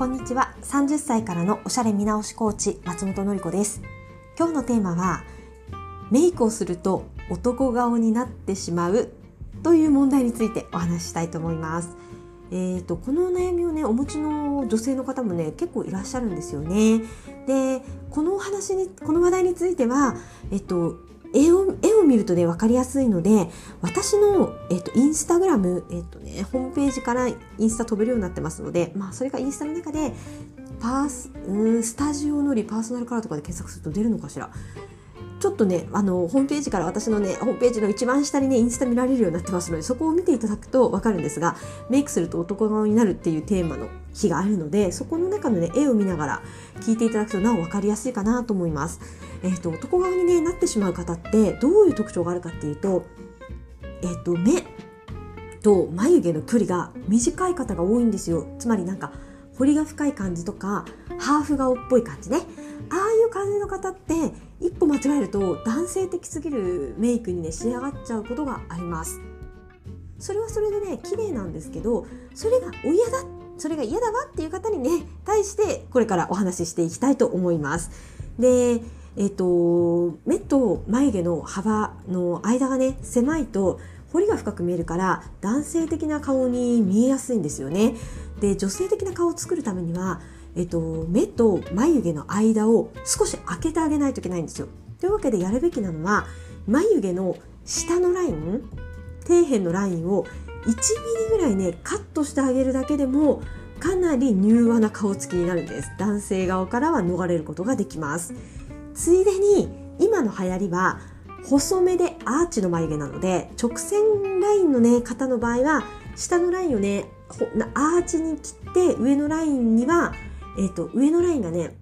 こんにちは。30歳からのおしゃれ見直しコーチ松本のり子です。今日のテーマはメイクをすると男顔になってしまうという問題についてお話ししたいと思います。えーと、このお悩みをねお持ちの女性の方もね結構いらっしゃるんですよね。でこのお話にこの話題については、えっと、絵を絵を見るとね分かりやすいので私の、えっと、インスタグラム、えっとね、ホームページからインスタ飛べるようになってますので、まあ、それがインスタの中でパースうんスタジオのりパーソナルカラーとかで検索すると出るのかしら。ちょっとねあのホームページから私のねホームページの一番下にねインスタ見られるようになってますのでそこを見ていただくと分かるんですがメイクすると男顔になるっていうテーマの日があるのでそこの中のね絵を見ながら聞いていただくとなお分かりやすいかなと思います。えーと、男顔に、ね、なってしまう方ってどういう特徴があるかっていうと,、えーと目と眉毛の距離が短い方が多いんですよつまりなんか彫りが深い感じとかハーフ顔っぽい感じねああいう感じの方って一歩間違えると男性的すぎるメイクにね仕上がっちゃうことがあります。それはそれでね綺麗なんですけどそれがお嫌だそれが嫌だわっていう方にね対してこれからお話ししていきたいと思います。でえっ、と目と眉毛の幅の間がね狭いと彫りが深く見えるから男性的な顔に見えやすいんですよね。で女性的な顔を作るためには、えっと、目と眉毛の間を少し開けてあげないといけないんですよ。というわけでやるべきなのは眉毛の下のライン底辺のラインを1ミリぐらいねカットしてあげるだけでもかなり柔和な顔つきになるんです男性側からは逃れることができますついでに今の流行りは細めでアーチの眉毛なので直線ラインのね方の場合は下のラインをねアーチに切って上のラインには、えーと、上のラインがね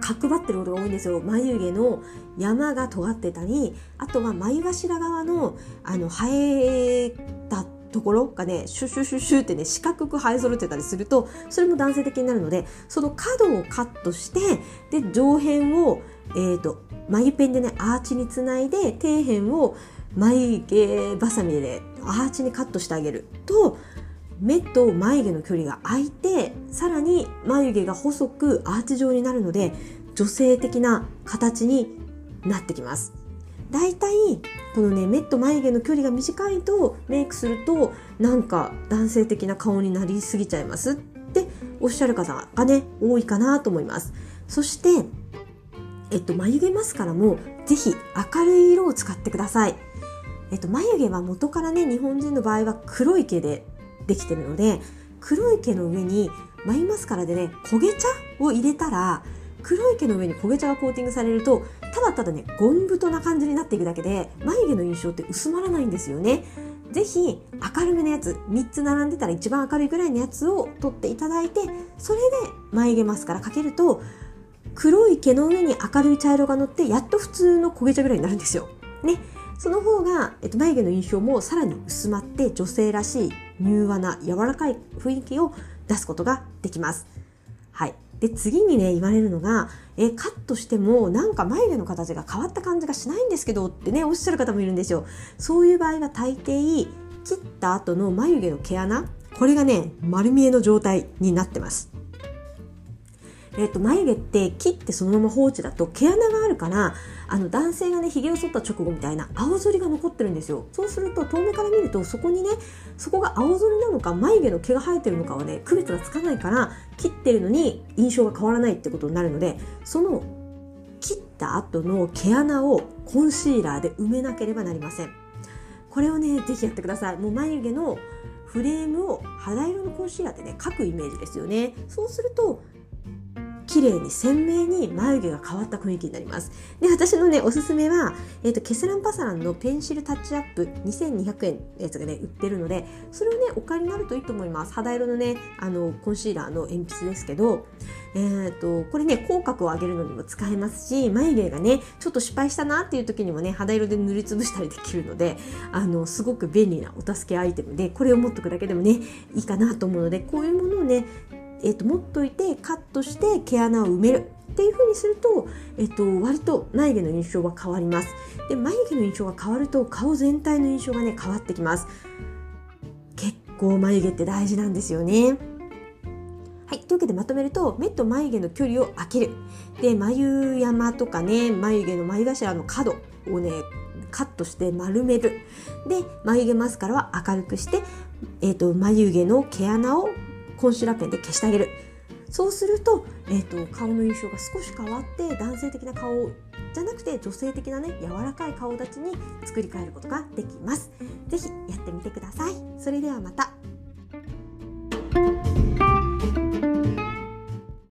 角張ってることが多いんですよ。眉毛の山が尖ってたりあとは眉頭側のあの生えたところがねシュシュシュシュってね四角く生え揃ってたりするとそれも男性的になるのでその角をカットしてで上辺を、えーと、眉ペンでねアーチにつないで底辺を眉毛バサミで、アーチにカットしてあげると目と眉毛の距離が空いてさらに眉毛が細くアーチ状になるので女性的な形になってきます。だいたいこのね目と眉毛の距離が短いとメイクするとなんか男性的な顔になりすぎちゃいますっておっしゃる方がね多いかなと思います。そしてえっと眉毛マスカラもぜひ明るい色を使ってください。えっと眉毛は元からね日本人の場合は黒い毛でできてるので黒い毛の上に眉マスカラでね焦げ茶を入れたら黒い毛の上に焦げ茶がコーティングされるとただただねゴン太な感じになっていくだけで眉毛の印象って薄まらないんですよねぜひ明るめのやつ3つ並んでたら一番明るいぐらいのやつを取っていただいてそれで眉毛マスカラかけると黒い毛の上に明るい茶色が乗ってやっと普通の焦げ茶ぐらいになるんですよ。ね、その方が、えっと、眉毛の印象もさらに薄まって女性らしい柔和な柔らかい雰囲気を出すことができます。はい。で、次にね、言われるのが、え、カットしてもなんか眉毛の形が変わった感じがしないんですけどってね、おっしゃる方もいるんですよ。そういう場合は大抵、切った後の眉毛の毛穴、これがね、丸見えの状態になってます。えっと、眉毛って切ってそのまま放置だと毛穴があるからあの男性がねひげを剃った直後みたいな青ずりが残ってるんですよ。そうすると遠目から見るとそこにねそこが青ずりなのか眉毛の毛が生えてるのかはね区別がつかないから切ってるのに印象が変わらないってことになるのでその切った後の毛穴をコンシーラーで埋めなければなりません。これをねぜひやってください。もう眉毛のフレームを肌色のコンシーラーでね描くイメージですよね。そうすると綺麗に鮮明に眉毛が変わった雰囲気になります。で、私のね、おすすめは、え、ー、と、ケセランパサランのペンシルタッチアップ2200円のやつがね、売ってるので、それをね、お買いになるといいと思います。肌色のね、あの、コンシーラーの鉛筆ですけど、え、ー、と、これね、口角を上げるのにも使えますし、眉毛がね、ちょっと失敗したなっていう時にもね、肌色で塗りつぶしたりできるので、あの、すごく便利なお助けアイテムで、これを持っておくだけでもね、いいかなと思うので、こういうものをね、えーと、持っといてカットして毛穴を埋めるっていう風にすると、えっ、ー、と、割と眉毛の印象は変わります。で、眉毛の印象が変わると顔全体の印象がね、変わってきます。結構眉毛って大事なんですよね。はい、というわけでまとめると目と眉毛の距離を空けるで眉山とかね眉毛の眉頭の角をねカットして丸めるで眉毛マスカラは明るくして、えーと、眉毛の毛穴をコンシーラーペンで消してあげるそうすると,、えーと、顔の印象が少し変わって男性的な顔じゃなくて女性的なね柔らかい顔立ちに作り変えることができます。ぜひやってみてください。それではまた。